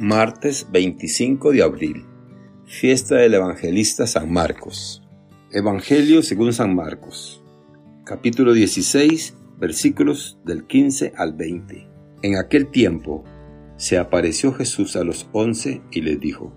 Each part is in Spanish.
Martes 25 de abril. Fiesta del Evangelista San Marcos. Evangelio según San Marcos. Capítulo 16, versículos del 15 al 20. En aquel tiempo se apareció Jesús a los once y les dijo,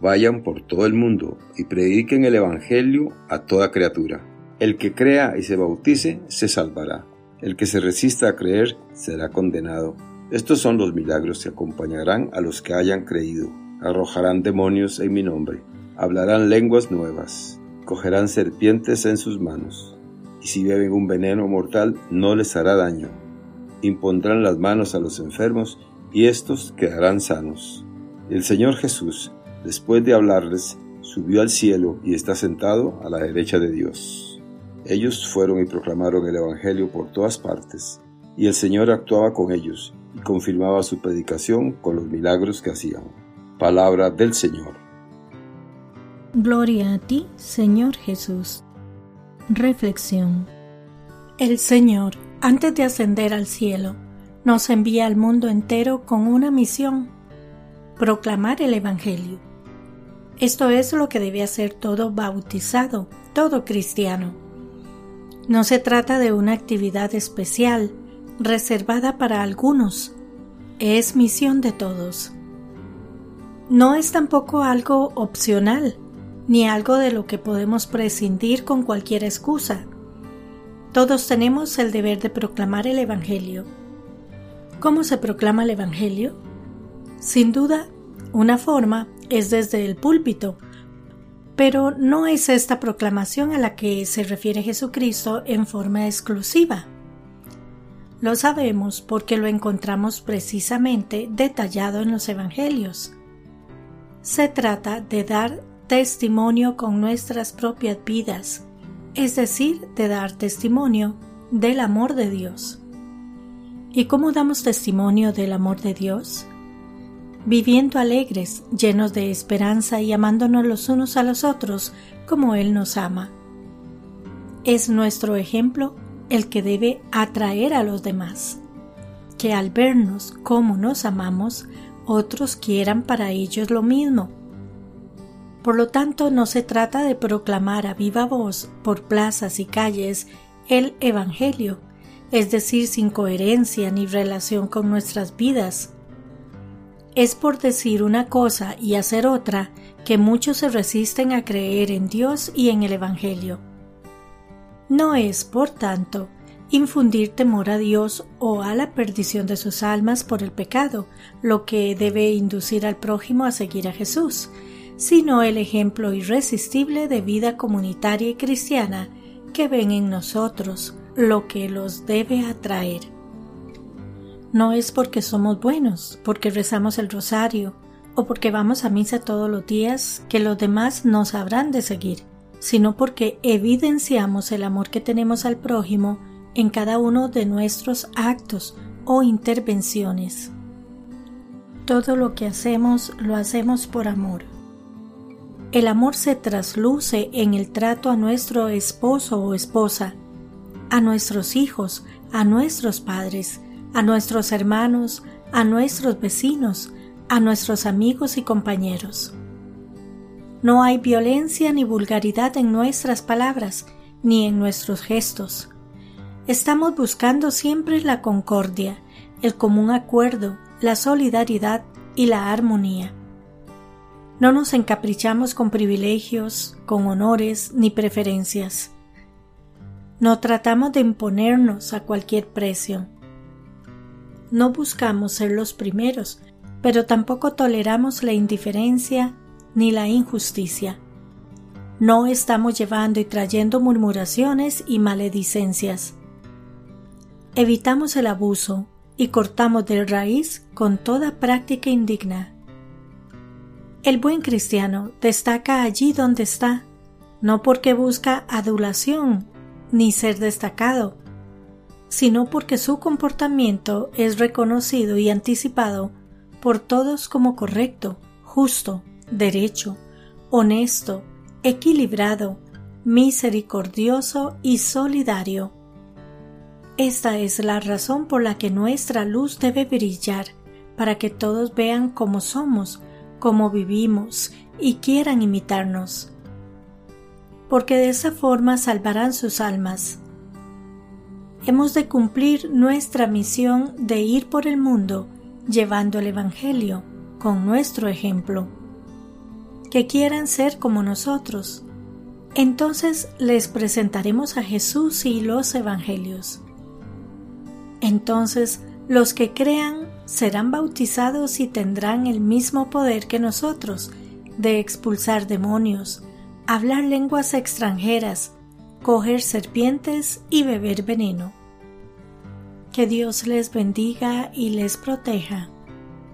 Vayan por todo el mundo y prediquen el Evangelio a toda criatura. El que crea y se bautice se salvará. El que se resista a creer será condenado estos son los milagros que acompañarán a los que hayan creído. Arrojarán demonios en mi nombre, hablarán lenguas nuevas, cogerán serpientes en sus manos, y si beben un veneno mortal no les hará daño. Impondrán las manos a los enfermos y éstos quedarán sanos. El Señor Jesús, después de hablarles, subió al cielo y está sentado a la derecha de Dios. Ellos fueron y proclamaron el Evangelio por todas partes, y el Señor actuaba con ellos y confirmaba su predicación con los milagros que hacían. Palabra del Señor. Gloria a ti, Señor Jesús. Reflexión. El Señor, antes de ascender al cielo, nos envía al mundo entero con una misión, proclamar el Evangelio. Esto es lo que debe hacer todo bautizado, todo cristiano. No se trata de una actividad especial, reservada para algunos, es misión de todos. No es tampoco algo opcional, ni algo de lo que podemos prescindir con cualquier excusa. Todos tenemos el deber de proclamar el Evangelio. ¿Cómo se proclama el Evangelio? Sin duda, una forma es desde el púlpito, pero no es esta proclamación a la que se refiere Jesucristo en forma exclusiva. Lo sabemos porque lo encontramos precisamente detallado en los Evangelios. Se trata de dar testimonio con nuestras propias vidas, es decir, de dar testimonio del amor de Dios. ¿Y cómo damos testimonio del amor de Dios? Viviendo alegres, llenos de esperanza y amándonos los unos a los otros como Él nos ama. Es nuestro ejemplo el que debe atraer a los demás. Que al vernos como nos amamos, otros quieran para ellos lo mismo. Por lo tanto, no se trata de proclamar a viva voz por plazas y calles el Evangelio, es decir, sin coherencia ni relación con nuestras vidas. Es por decir una cosa y hacer otra que muchos se resisten a creer en Dios y en el Evangelio. No es, por tanto, infundir temor a Dios o a la perdición de sus almas por el pecado, lo que debe inducir al prójimo a seguir a Jesús, sino el ejemplo irresistible de vida comunitaria y cristiana que ven en nosotros, lo que los debe atraer. No es porque somos buenos, porque rezamos el rosario, o porque vamos a misa todos los días que los demás nos habrán de seguir sino porque evidenciamos el amor que tenemos al prójimo en cada uno de nuestros actos o intervenciones. Todo lo que hacemos lo hacemos por amor. El amor se trasluce en el trato a nuestro esposo o esposa, a nuestros hijos, a nuestros padres, a nuestros hermanos, a nuestros vecinos, a nuestros amigos y compañeros. No hay violencia ni vulgaridad en nuestras palabras, ni en nuestros gestos. Estamos buscando siempre la concordia, el común acuerdo, la solidaridad y la armonía. No nos encaprichamos con privilegios, con honores ni preferencias. No tratamos de imponernos a cualquier precio. No buscamos ser los primeros, pero tampoco toleramos la indiferencia ni la injusticia. No estamos llevando y trayendo murmuraciones y maledicencias. Evitamos el abuso y cortamos de raíz con toda práctica indigna. El buen cristiano destaca allí donde está, no porque busca adulación ni ser destacado, sino porque su comportamiento es reconocido y anticipado por todos como correcto, justo, derecho, honesto, equilibrado, misericordioso y solidario. Esta es la razón por la que nuestra luz debe brillar, para que todos vean cómo somos, cómo vivimos y quieran imitarnos. Porque de esa forma salvarán sus almas. Hemos de cumplir nuestra misión de ir por el mundo llevando el Evangelio con nuestro ejemplo. Que quieran ser como nosotros. Entonces les presentaremos a Jesús y los Evangelios. Entonces los que crean serán bautizados y tendrán el mismo poder que nosotros de expulsar demonios, hablar lenguas extranjeras, coger serpientes y beber veneno. Que Dios les bendiga y les proteja.